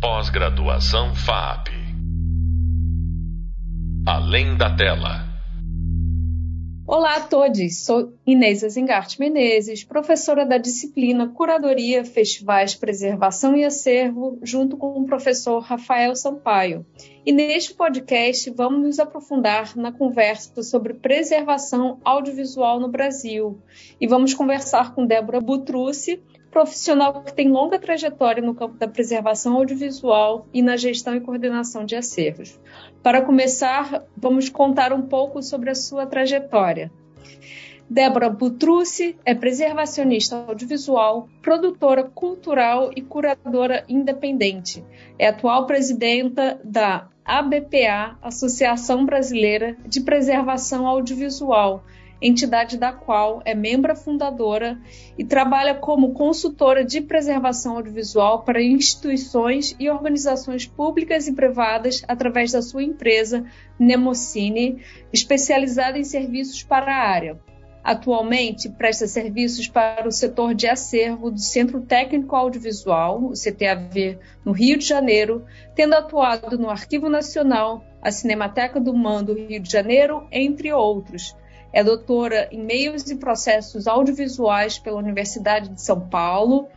Pós-graduação FAP. Além da tela. Olá a todos, sou Inês Azingarte Menezes, professora da disciplina Curadoria, Festivais, Preservação e Acervo, junto com o professor Rafael Sampaio. E neste podcast vamos nos aprofundar na conversa sobre preservação audiovisual no Brasil. E vamos conversar com Débora Butrucci, profissional que tem longa trajetória no campo da preservação audiovisual e na gestão e coordenação de acervos. Para começar, vamos contar um pouco sobre a sua trajetória. Débora Butrucci é preservacionista audiovisual, produtora cultural e curadora independente. É atual presidenta da ABPA, Associação Brasileira de Preservação Audiovisual, entidade da qual é membro fundadora e trabalha como consultora de preservação audiovisual para instituições e organizações públicas e privadas através da sua empresa Nemocine, especializada em serviços para a área. Atualmente, presta serviços para o setor de acervo do Centro Técnico Audiovisual, o CTAV, no Rio de Janeiro, tendo atuado no Arquivo Nacional, a Cinemateca do Mando Rio de Janeiro, entre outros, é doutora em Meios e Processos Audiovisuais pela Universidade de São Paulo,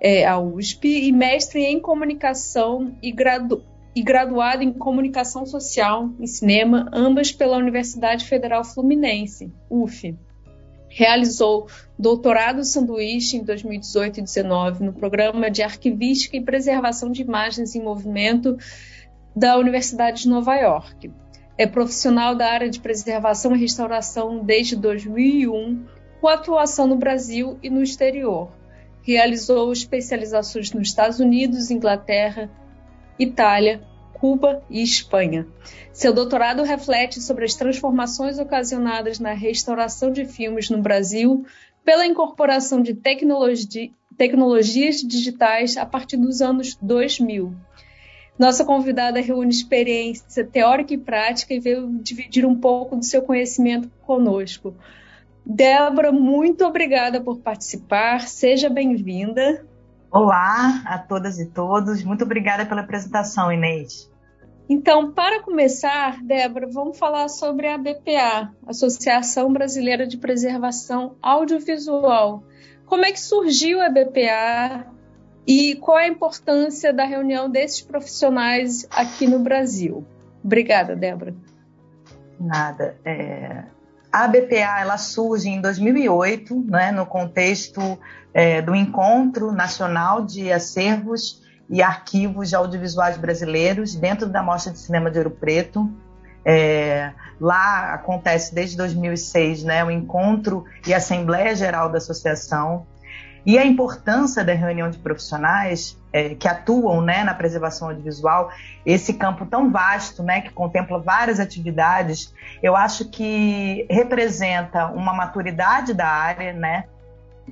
é, a USP, e mestre em Comunicação e, gradu e graduada em Comunicação Social e Cinema, ambas pela Universidade Federal Fluminense, UF. Realizou doutorado sanduíche em 2018 e 2019 no programa de Arquivística e Preservação de Imagens em Movimento da Universidade de Nova York. É profissional da área de preservação e restauração desde 2001, com atuação no Brasil e no exterior. Realizou especializações nos Estados Unidos, Inglaterra, Itália, Cuba e Espanha. Seu doutorado reflete sobre as transformações ocasionadas na restauração de filmes no Brasil pela incorporação de tecnologi tecnologias digitais a partir dos anos 2000 nossa convidada reúne experiência teórica e prática e veio dividir um pouco do seu conhecimento conosco. Débora, muito obrigada por participar, seja bem-vinda. Olá a todas e todos, muito obrigada pela apresentação, Inês. Então, para começar, Débora, vamos falar sobre a BPA, Associação Brasileira de Preservação Audiovisual. Como é que surgiu a BPA? E qual a importância da reunião desses profissionais aqui no Brasil? Obrigada, Débora. Nada. É... A BPA ela surge em 2008, né, no contexto é, do Encontro Nacional de Acervos e Arquivos Audiovisuais Brasileiros, dentro da Mostra de Cinema de Ouro Preto. É, lá acontece desde 2006 né, o encontro e Assembleia Geral da Associação. E a importância da reunião de profissionais é, que atuam né, na preservação audiovisual, esse campo tão vasto, né, que contempla várias atividades, eu acho que representa uma maturidade da área, né?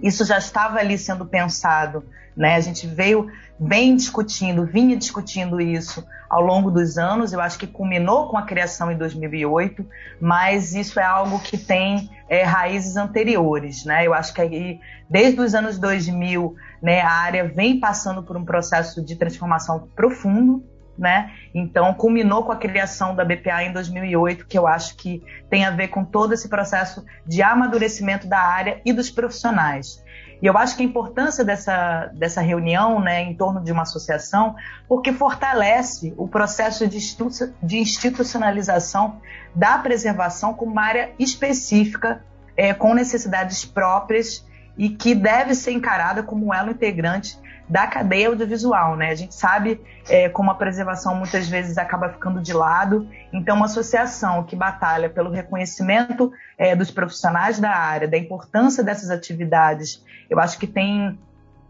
Isso já estava ali sendo pensado, né? A gente veio bem discutindo, vinha discutindo isso ao longo dos anos. Eu acho que culminou com a criação em 2008, mas isso é algo que tem é, raízes anteriores, né? Eu acho que aí, desde os anos 2000, né, a área vem passando por um processo de transformação profundo, né? Então, culminou com a criação da BPA em 2008, que eu acho que tem a ver com todo esse processo de amadurecimento da área e dos profissionais. E eu acho que a importância dessa, dessa reunião né, em torno de uma associação, porque fortalece o processo de, de institucionalização da preservação como uma área específica, é, com necessidades próprias e que deve ser encarada como elo integrante da cadeia audiovisual, né? A gente sabe é, como a preservação muitas vezes acaba ficando de lado, então uma associação que batalha pelo reconhecimento é, dos profissionais da área, da importância dessas atividades, eu acho que tem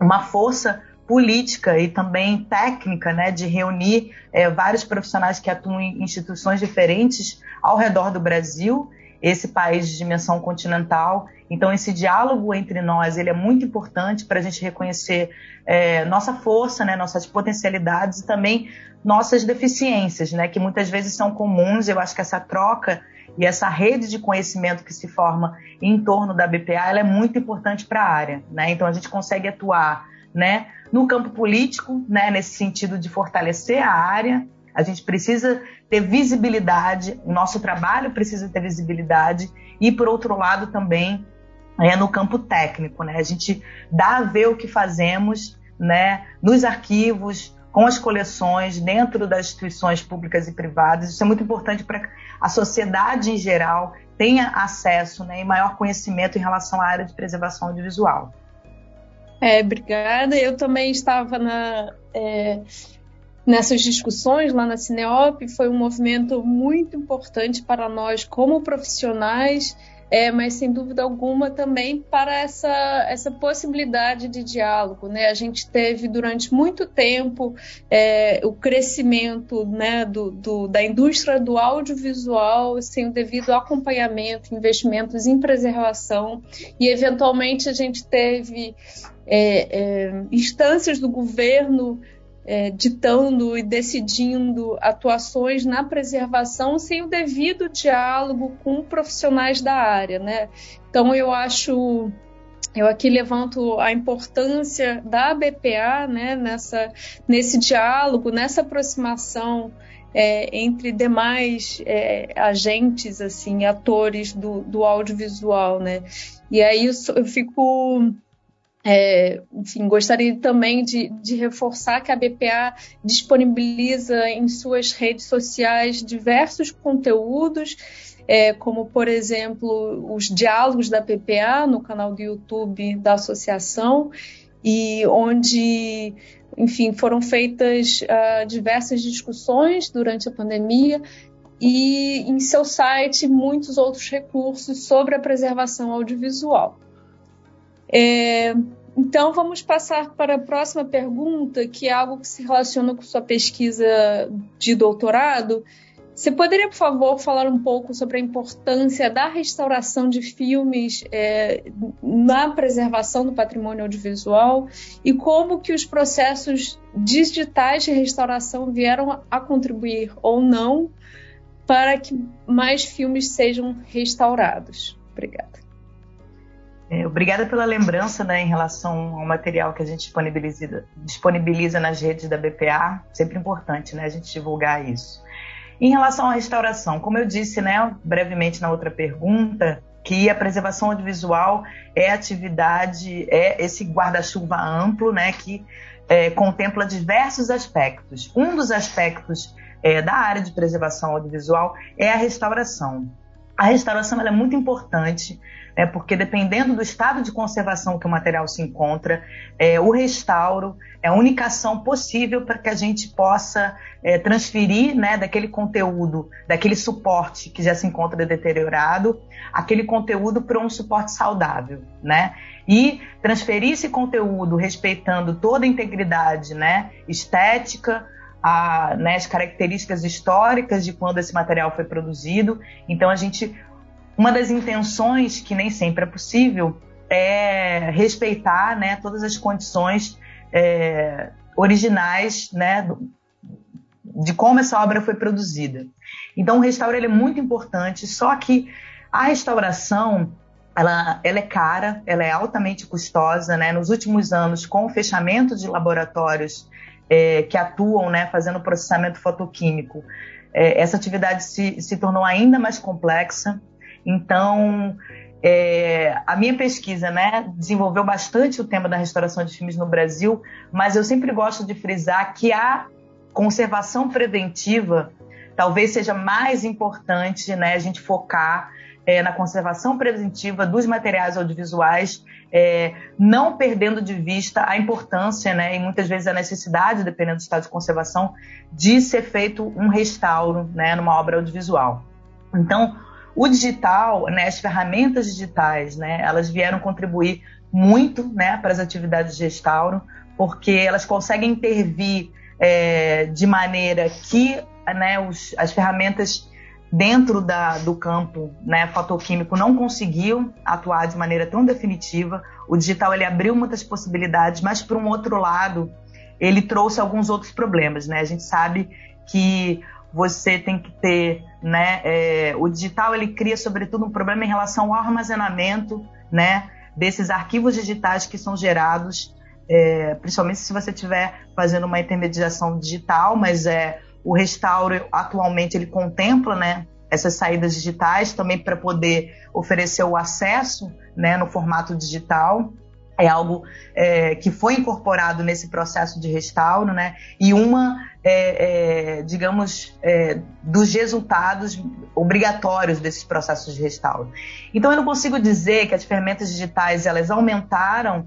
uma força política e também técnica, né, de reunir é, vários profissionais que atuam em instituições diferentes ao redor do Brasil esse país de dimensão continental. Então, esse diálogo entre nós ele é muito importante para a gente reconhecer é, nossa força, né, nossas potencialidades e também nossas deficiências, né, que muitas vezes são comuns. Eu acho que essa troca e essa rede de conhecimento que se forma em torno da BPA ela é muito importante para a área. Né? Então, a gente consegue atuar né? No campo político, né, nesse sentido de fortalecer a área, a gente precisa ter visibilidade, o nosso trabalho precisa ter visibilidade e, por outro lado, também é no campo técnico, né? A gente dá a ver o que fazemos, né, nos arquivos, com as coleções dentro das instituições públicas e privadas. Isso é muito importante para a sociedade em geral tenha acesso né, e maior conhecimento em relação à área de preservação audiovisual. É, obrigada. Eu também estava na, é, nessas discussões lá na Cineop. Foi um movimento muito importante para nós como profissionais é, mas sem dúvida alguma também para essa, essa possibilidade de diálogo. Né? A gente teve durante muito tempo é, o crescimento né, do, do, da indústria do audiovisual sem o devido acompanhamento, investimentos em preservação, e eventualmente a gente teve é, é instâncias do governo é, ditando e decidindo atuações na preservação sem o devido diálogo com profissionais da área, né? Então eu acho eu aqui levanto a importância da BPA né, nessa, nesse diálogo, nessa aproximação é, entre demais é, agentes, assim, atores do, do audiovisual, né? E aí eu, eu fico é, enfim, gostaria também de, de, reforçar que a BPA disponibiliza em suas redes sociais diversos conteúdos, é, como, por exemplo, os diálogos da BPA no canal do YouTube da associação, e onde, enfim, foram feitas uh, diversas discussões durante a pandemia e em seu site muitos outros recursos sobre a preservação audiovisual. É, então, vamos passar para a próxima pergunta, que é algo que se relaciona com sua pesquisa de doutorado. Você poderia, por favor, falar um pouco sobre a importância da restauração de filmes é, na preservação do patrimônio audiovisual e como que os processos digitais de restauração vieram a contribuir ou não para que mais filmes sejam restaurados? Obrigada. É, obrigada pela lembrança né, em relação ao material que a gente disponibiliza, disponibiliza nas redes da BPA. Sempre importante né, a gente divulgar isso. Em relação à restauração, como eu disse né, brevemente na outra pergunta, que a preservação audiovisual é atividade, é esse guarda-chuva amplo né, que é, contempla diversos aspectos. Um dos aspectos é, da área de preservação audiovisual é a restauração. A restauração é muito importante né, porque dependendo do estado de conservação que o material se encontra, é, o restauro é a única ação possível para que a gente possa é, transferir né, daquele conteúdo, daquele suporte que já se encontra deteriorado, aquele conteúdo para um suporte saudável, né? E transferir esse conteúdo respeitando toda a integridade né, estética, a, né, as características históricas de quando esse material foi produzido. Então a gente uma das intenções, que nem sempre é possível, é respeitar né, todas as condições é, originais né, de como essa obra foi produzida. Então, o restauro é muito importante, só que a restauração ela, ela, é cara, ela é altamente custosa. Né? Nos últimos anos, com o fechamento de laboratórios é, que atuam né, fazendo processamento fotoquímico, é, essa atividade se, se tornou ainda mais complexa. Então, é, a minha pesquisa né, desenvolveu bastante o tema da restauração de filmes no Brasil, mas eu sempre gosto de frisar que a conservação preventiva talvez seja mais importante né, a gente focar é, na conservação preventiva dos materiais audiovisuais, é, não perdendo de vista a importância né, e muitas vezes a necessidade, dependendo do estado de conservação, de ser feito um restauro né, numa obra audiovisual. Então, o digital, né, as ferramentas digitais, né, elas vieram contribuir muito né, para as atividades de restauro, porque elas conseguem intervir é, de maneira que né, os, as ferramentas dentro da, do campo né, fotoquímico não conseguiam atuar de maneira tão definitiva. O digital ele abriu muitas possibilidades, mas por um outro lado ele trouxe alguns outros problemas. Né? A gente sabe que você tem que ter, né, é, o digital ele cria sobretudo um problema em relação ao armazenamento, né, desses arquivos digitais que são gerados é, principalmente se você estiver fazendo uma intermediação digital, mas é, o restauro atualmente ele contempla né, essas saídas digitais também para poder oferecer o acesso né, no formato digital é algo é, que foi incorporado nesse processo de restauro, né? E uma, é, é, digamos, é, dos resultados obrigatórios desses processos de restauro. Então, eu não consigo dizer que as ferramentas digitais elas aumentaram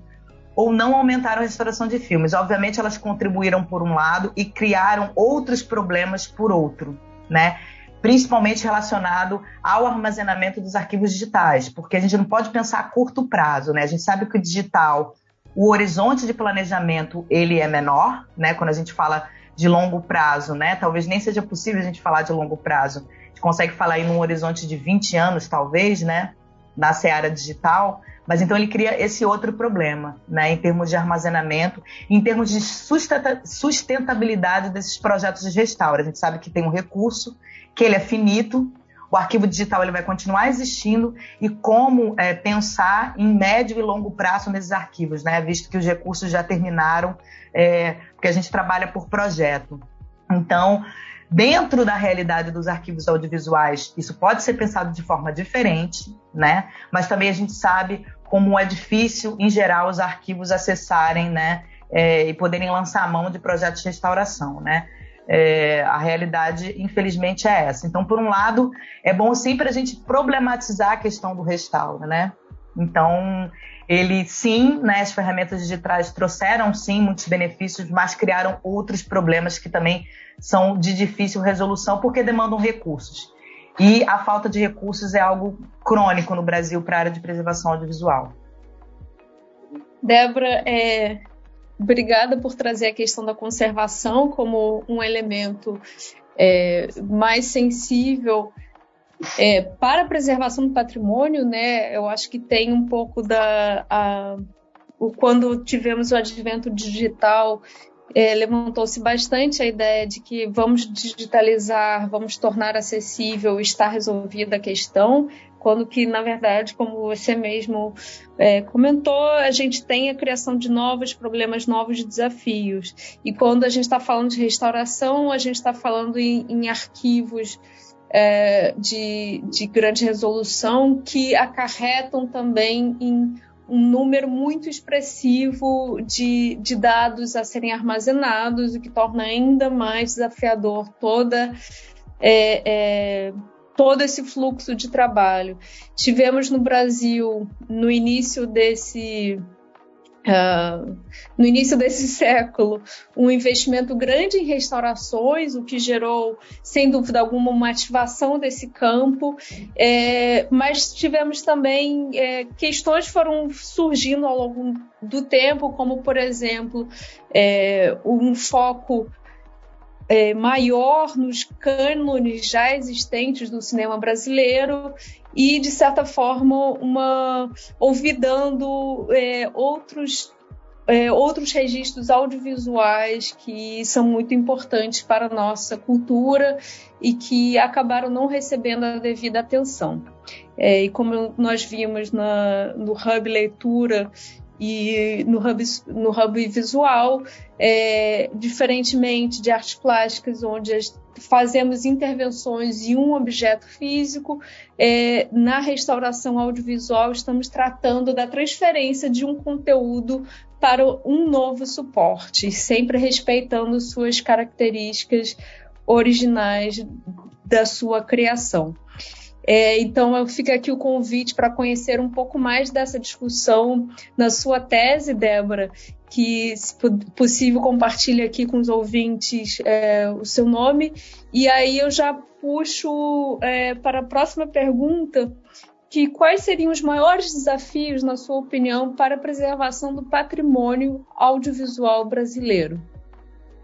ou não aumentaram a restauração de filmes. Obviamente, elas contribuíram por um lado e criaram outros problemas por outro, né? Principalmente relacionado ao armazenamento dos arquivos digitais, porque a gente não pode pensar a curto prazo, né? A gente sabe que o digital, o horizonte de planejamento, ele é menor, né? Quando a gente fala de longo prazo, né? Talvez nem seja possível a gente falar de longo prazo. A gente consegue falar em um horizonte de 20 anos, talvez, né? Na seara digital, mas então ele cria esse outro problema, né, em termos de armazenamento, em termos de sustentabilidade desses projetos de restauro. A gente sabe que tem um recurso que ele é finito, o arquivo digital ele vai continuar existindo e como é, pensar em médio e longo prazo nesses arquivos, né? Visto que os recursos já terminaram, é, porque a gente trabalha por projeto. Então, dentro da realidade dos arquivos audiovisuais, isso pode ser pensado de forma diferente, né? Mas também a gente sabe como é difícil, em geral, os arquivos acessarem, né? É, e poderem lançar a mão de projetos de restauração, né? É, a realidade, infelizmente, é essa. Então, por um lado, é bom sempre a gente problematizar a questão do restauro, né? Então, ele sim, né, as ferramentas digitais trouxeram sim muitos benefícios, mas criaram outros problemas que também são de difícil resolução porque demandam recursos. E a falta de recursos é algo crônico no Brasil para a área de preservação audiovisual. Débora, é, obrigada por trazer a questão da conservação como um elemento é, mais sensível é, para a preservação do patrimônio, né? Eu acho que tem um pouco da a, o, quando tivemos o advento digital é, levantou-se bastante a ideia de que vamos digitalizar, vamos tornar acessível, está resolvida a questão, quando que, na verdade, como você mesmo é, comentou, a gente tem a criação de novos problemas, novos desafios. E quando a gente está falando de restauração, a gente está falando em, em arquivos é, de, de grande resolução que acarretam também em um número muito expressivo de, de dados a serem armazenados, o que torna ainda mais desafiador toda é, é, todo esse fluxo de trabalho. Tivemos no Brasil, no início desse Uh, no início desse século, um investimento grande em restaurações, o que gerou, sem dúvida alguma, uma ativação desse campo, é, mas tivemos também é, questões que foram surgindo ao longo do tempo, como, por exemplo, é, um foco é, maior nos cânones já existentes do cinema brasileiro e, de certa forma, uma olvidando é, outros, é, outros registros audiovisuais que são muito importantes para a nossa cultura e que acabaram não recebendo a devida atenção. É, e como nós vimos na, no Hub Leitura e no hub, no hub visual, é, diferentemente de artes plásticas, onde fazemos intervenções em um objeto físico, é, na restauração audiovisual estamos tratando da transferência de um conteúdo para um novo suporte, sempre respeitando suas características originais da sua criação. É, então, fica aqui o convite para conhecer um pouco mais dessa discussão na sua tese, Débora, que, se possível, compartilhe aqui com os ouvintes é, o seu nome. E aí eu já puxo é, para a próxima pergunta, que quais seriam os maiores desafios, na sua opinião, para a preservação do patrimônio audiovisual brasileiro?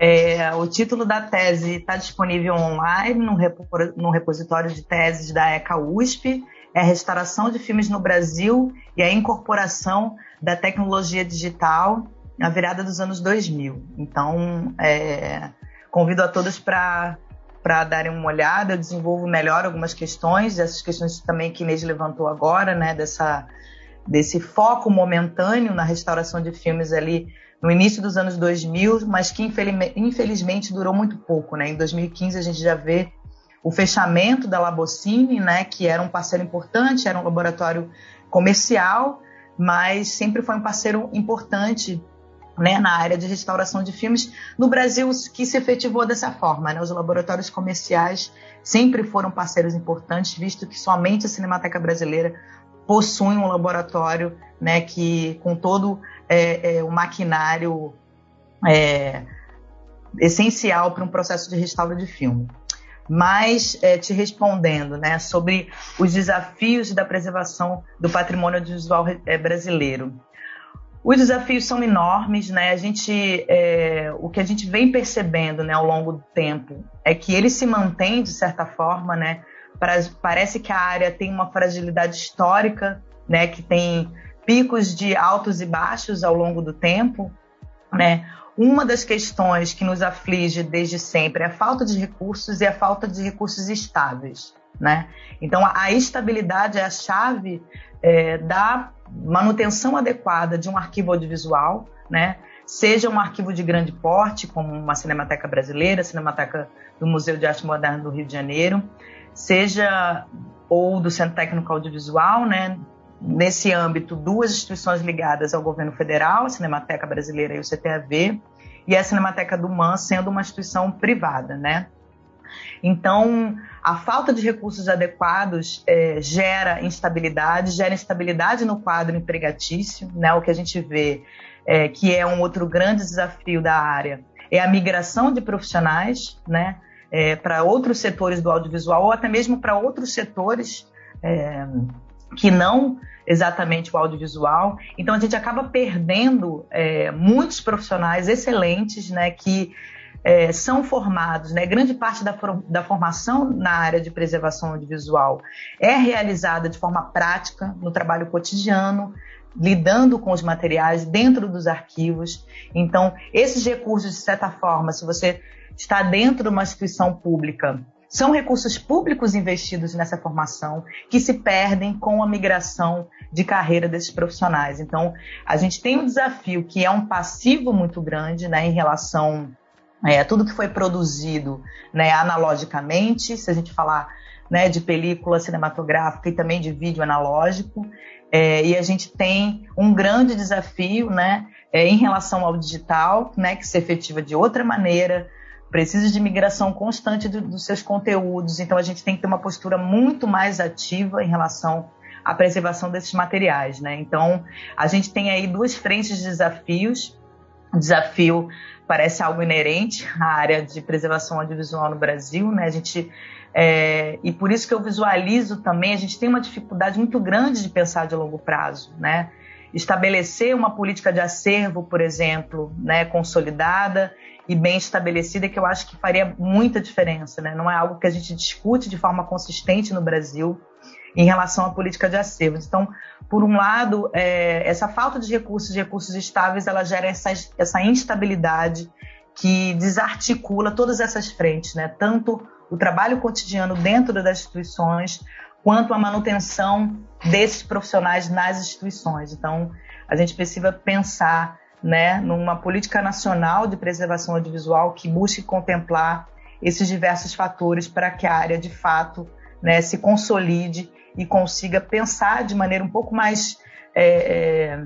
É, o título da tese está disponível online no, repo, no, repositório de teses da ECA USP. É restauração de filmes no Brasil e a incorporação da tecnologia digital na virada dos anos 2000. Então, é, convido a todos para para darem uma olhada, eu desenvolvo melhor algumas questões, essas questões também que Inês levantou agora, né, dessa, desse foco momentâneo na restauração de filmes ali no início dos anos 2000, mas que infelizmente durou muito pouco. Né? Em 2015 a gente já vê o fechamento da Labocine, né, que era um parceiro importante, era um laboratório comercial, mas sempre foi um parceiro importante né, na área de restauração de filmes no Brasil que se efetivou dessa forma. Né? Os laboratórios comerciais sempre foram parceiros importantes, visto que somente a Cinemateca Brasileira possui um laboratório né, que com todo é, é, o maquinário é, essencial para um processo de restauro de filme. Mas é, te respondendo né, sobre os desafios da preservação do patrimônio audiovisual é, brasileiro. Os desafios são enormes, né? A gente, é, o que a gente vem percebendo, né, ao longo do tempo, é que ele se mantém de certa forma, né? Parece que a área tem uma fragilidade histórica, né? Que tem picos de altos e baixos ao longo do tempo, né? Uma das questões que nos aflige desde sempre é a falta de recursos e a falta de recursos estáveis, né? Então a, estabilidade é a chave é, da manutenção adequada de um arquivo audiovisual, né? seja um arquivo de grande porte, como uma Cinemateca Brasileira, Cinemateca do Museu de Arte Moderna do Rio de Janeiro, seja ou do Centro Técnico Audiovisual, né? Nesse âmbito, duas instituições ligadas ao governo federal, a Cinemateca Brasileira e o CTAV, e a Cinemateca do MAN sendo uma instituição privada, né? Então, a falta de recursos adequados é, gera instabilidade, gera instabilidade no quadro empregatício, né? O que a gente vê é, que é um outro grande desafio da área é a migração de profissionais, né? É, para outros setores do audiovisual ou até mesmo para outros setores é, que não exatamente o audiovisual. Então a gente acaba perdendo é, muitos profissionais excelentes, né, que é, são formados, né, grande parte da, da formação na área de preservação audiovisual é realizada de forma prática, no trabalho cotidiano, lidando com os materiais dentro dos arquivos. Então, esses recursos, de certa forma, se você está dentro de uma instituição pública, são recursos públicos investidos nessa formação que se perdem com a migração de carreira desses profissionais. Então, a gente tem um desafio que é um passivo muito grande né, em relação é, tudo que foi produzido né, analogicamente, se a gente falar né, de película cinematográfica e também de vídeo analógico, é, e a gente tem um grande desafio né, é, em relação ao digital, né, que se efetiva de outra maneira, precisa de migração constante do, dos seus conteúdos, então a gente tem que ter uma postura muito mais ativa em relação à preservação desses materiais. Né? Então, a gente tem aí duas frentes de desafios, o desafio parece algo inerente à área de preservação audiovisual no Brasil, né? A gente é, e por isso que eu visualizo também, a gente tem uma dificuldade muito grande de pensar de longo prazo, né? Estabelecer uma política de acervo, por exemplo, né, consolidada e bem estabelecida, que eu acho que faria muita diferença, né? Não é algo que a gente discute de forma consistente no Brasil em relação à política de acervos. Então, por um lado, é, essa falta de recursos, de recursos estáveis, ela gera essa, essa instabilidade que desarticula todas essas frentes, né? Tanto o trabalho cotidiano dentro das instituições, quanto a manutenção desses profissionais nas instituições. Então, a gente precisa pensar né, numa política nacional de preservação audiovisual que busque contemplar esses diversos fatores para que a área, de fato, né, se consolide e consiga pensar de maneira um pouco mais é, é,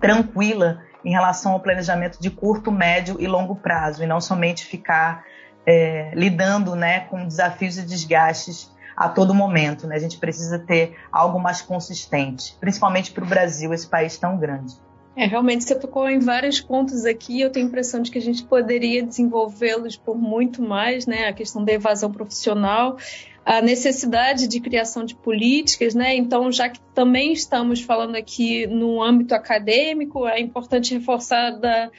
tranquila em relação ao planejamento de curto, médio e longo prazo, e não somente ficar é, lidando né, com desafios e desgastes a todo momento. Né? A gente precisa ter algo mais consistente, principalmente para o Brasil, esse país tão grande. É, realmente você tocou em vários pontos aqui. Eu tenho a impressão de que a gente poderia desenvolvê-los por muito mais, né? A questão da evasão profissional, a necessidade de criação de políticas, né? Então, já que também estamos falando aqui no âmbito acadêmico, é importante reforçar da,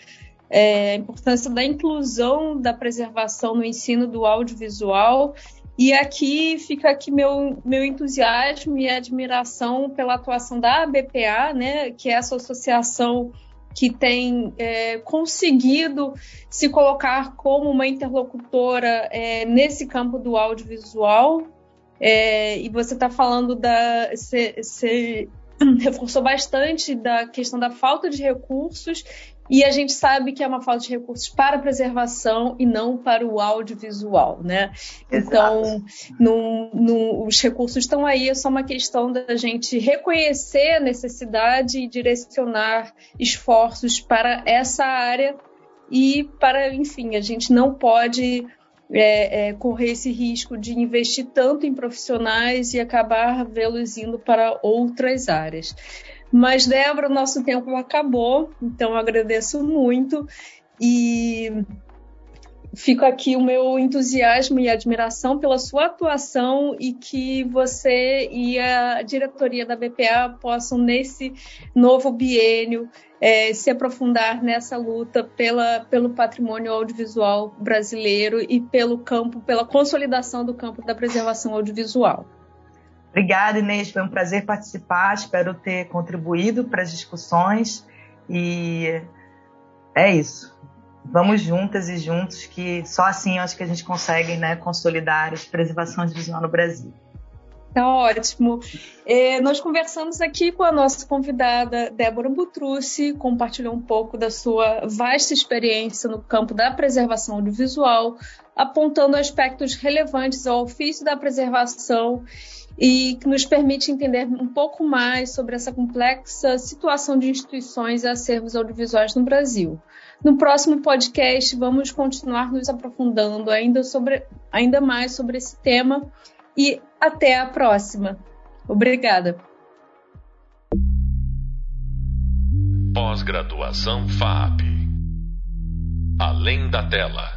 é, a importância da inclusão da preservação no ensino do audiovisual. E aqui fica aqui meu, meu entusiasmo e admiração pela atuação da ABPA, né, que é essa associação que tem é, conseguido se colocar como uma interlocutora é, nesse campo do audiovisual. É, e você está falando da. Você reforçou bastante da questão da falta de recursos e a gente sabe que é uma falta de recursos para a preservação e não para o audiovisual, né? Então, os recursos estão aí, é só uma questão da gente reconhecer a necessidade e direcionar esforços para essa área e para, enfim, a gente não pode é, é, correr esse risco de investir tanto em profissionais e acabar vê-los indo para outras áreas. Mas, Débora, nosso tempo acabou, então agradeço muito e fico aqui o meu entusiasmo e admiração pela sua atuação e que você e a diretoria da BPA possam, nesse novo biênio, é, se aprofundar nessa luta pela, pelo patrimônio audiovisual brasileiro e pelo campo, pela consolidação do campo da preservação audiovisual. Obrigada, Inês. Foi um prazer participar. Espero ter contribuído para as discussões. E é isso. Vamos juntas e juntos, que só assim acho que a gente consegue né, consolidar a preservação visual no Brasil. Tá ótimo. É, nós conversamos aqui com a nossa convidada Débora Butrucci, compartilhou um pouco da sua vasta experiência no campo da preservação audiovisual, apontando aspectos relevantes ao ofício da preservação e que nos permite entender um pouco mais sobre essa complexa situação de instituições e acervos audiovisuais no Brasil. No próximo podcast, vamos continuar nos aprofundando ainda, sobre, ainda mais sobre esse tema e até a próxima. Obrigada. Pós-graduação FAP. Além da tela.